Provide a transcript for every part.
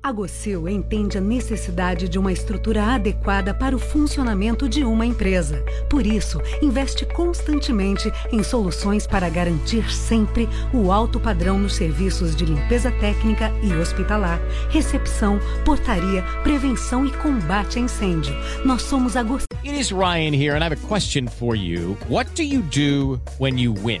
A Gocil entende a necessidade de uma estrutura adequada para o funcionamento de uma empresa. Por isso, investe constantemente em soluções para garantir sempre o alto padrão nos serviços de limpeza técnica e hospitalar, recepção, portaria, prevenção e combate a incêndio. Nós somos a Gocil. It is Ryan here, and I have a question for you. What do you do when you win?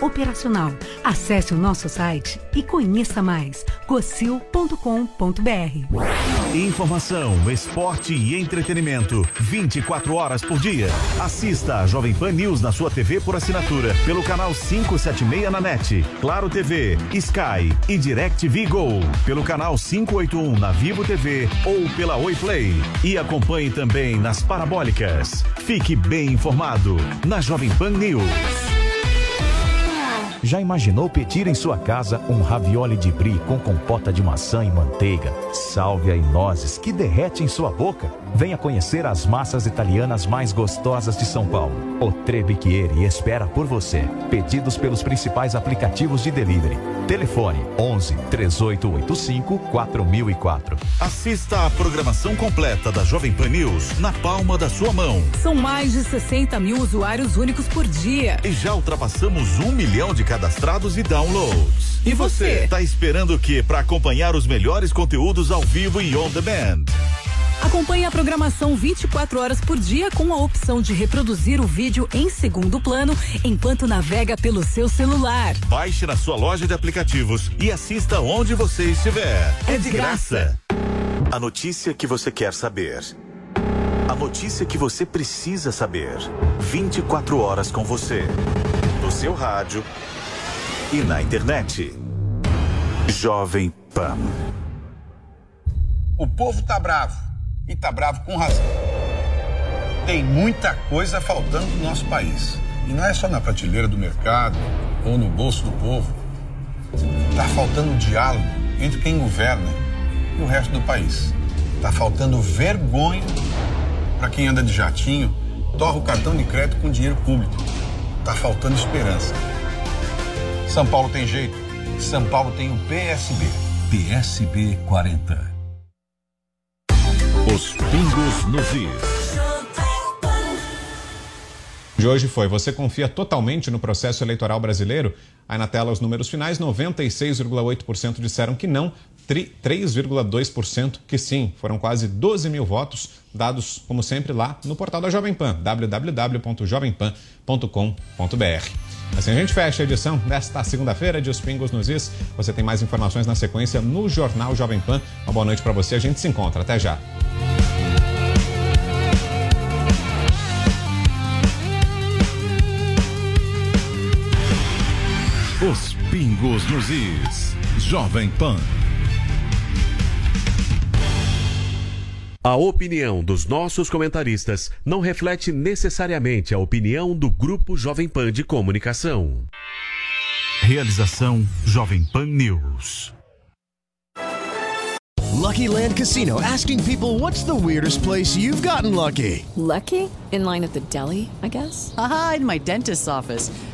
operacional. Acesse o nosso site e conheça mais. gocil.com.br. Informação, esporte e entretenimento. 24 horas por dia. Assista a Jovem Pan News na sua TV por assinatura. Pelo canal 576 na NET. Claro TV, Sky e DirecTV Go. Pelo canal 581 na Vivo TV ou pela Oi Play. E acompanhe também nas parabólicas. Fique bem informado na Jovem Pan News. Já imaginou pedir em sua casa um ravioli de brie com compota de maçã e manteiga, sálvia e nozes que derrete em sua boca? Venha conhecer as massas italianas mais gostosas de São Paulo. O Trebiquieri espera por você. Pedidos pelos principais aplicativos de delivery. Telefone 11 3885 4004. Assista a programação completa da Jovem Pan News na palma da sua mão. São mais de 60 mil usuários únicos por dia. E já ultrapassamos um milhão de cadastrados e downloads. E você? Tá esperando o que para acompanhar os melhores conteúdos ao vivo e on demand? Acompanhe a programação 24 horas por dia com a opção de reproduzir o vídeo em segundo plano enquanto navega pelo seu celular. Baixe na sua loja de aplicativos e assista onde você estiver. É de graça. A notícia que você quer saber. A notícia que você precisa saber. 24 horas com você. No seu rádio e na internet. Jovem Pan. O povo tá bravo. E tá bravo com razão. Tem muita coisa faltando no nosso país. E não é só na prateleira do mercado ou no bolso do povo. Tá faltando diálogo entre quem governa e o resto do país. Tá faltando vergonha para quem anda de jatinho, torra o cartão de crédito com dinheiro público. Tá faltando esperança. São Paulo tem jeito. São Paulo tem o PSB. PSB 40. Os pingos nos is. de hoje foi: você confia totalmente no processo eleitoral brasileiro? Aí na tela os números finais: 96,8% disseram que não, 3,2% que sim. Foram quase 12 mil votos dados, como sempre, lá no portal da Jovem Pan, www.jovempan.com.br. Assim a gente fecha a edição desta segunda-feira de Os Pingos nos Is. Você tem mais informações na sequência no Jornal Jovem Pan. Uma boa noite para você. A gente se encontra. Até já. Os pingos nos is. Jovem Pan. A opinião dos nossos comentaristas não reflete necessariamente a opinião do Grupo Jovem Pan de Comunicação. Realização Jovem Pan News. Lucky Land Casino asking people what's the weirdest place you've gotten lucky? Lucky? In line at the deli, I guess? Aha, in my dentist's office.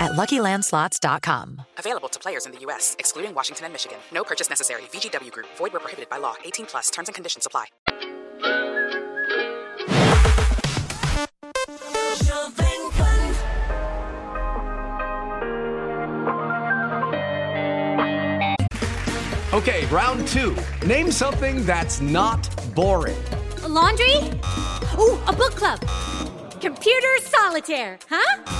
at luckylandslots.com. Available to players in the U.S., excluding Washington and Michigan. No purchase necessary. VGW Group, void where prohibited by law. 18 plus terms and conditions apply. Okay, round two. Name something that's not boring. A laundry? Ooh, a book club. Computer solitaire, huh?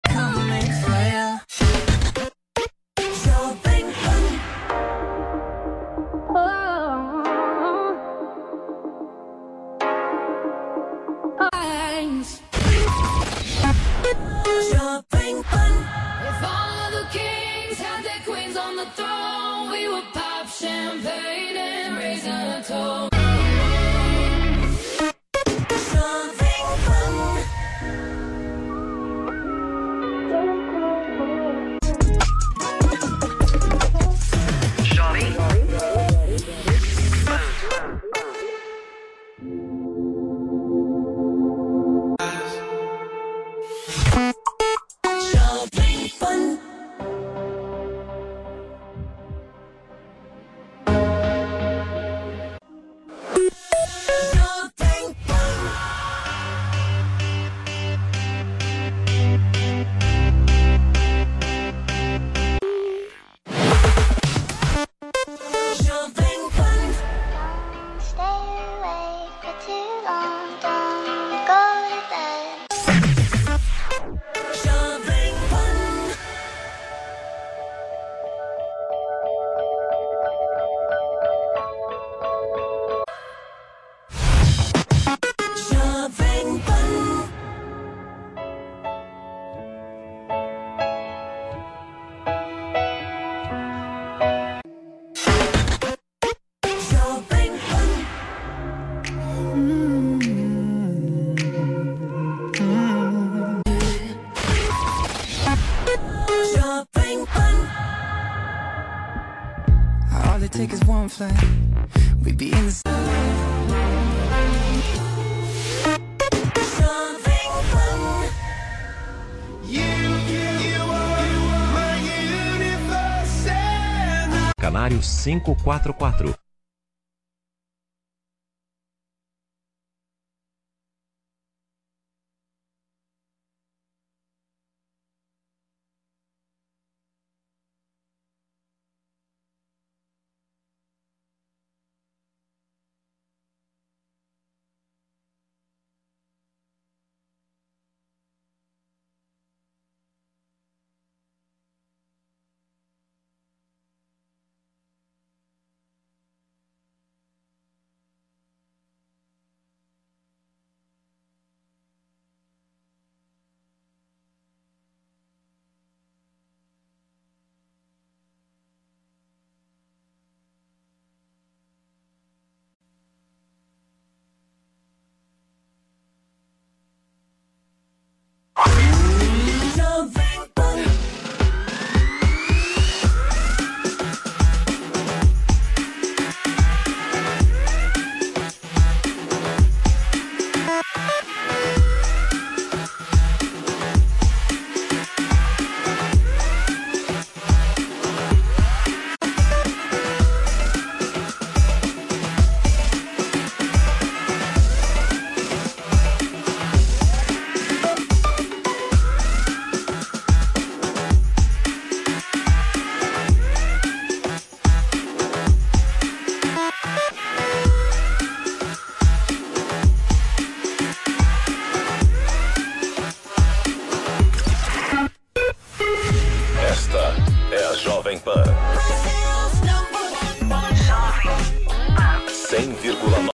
days told it takes is one flight. We'd be in the Canário 544.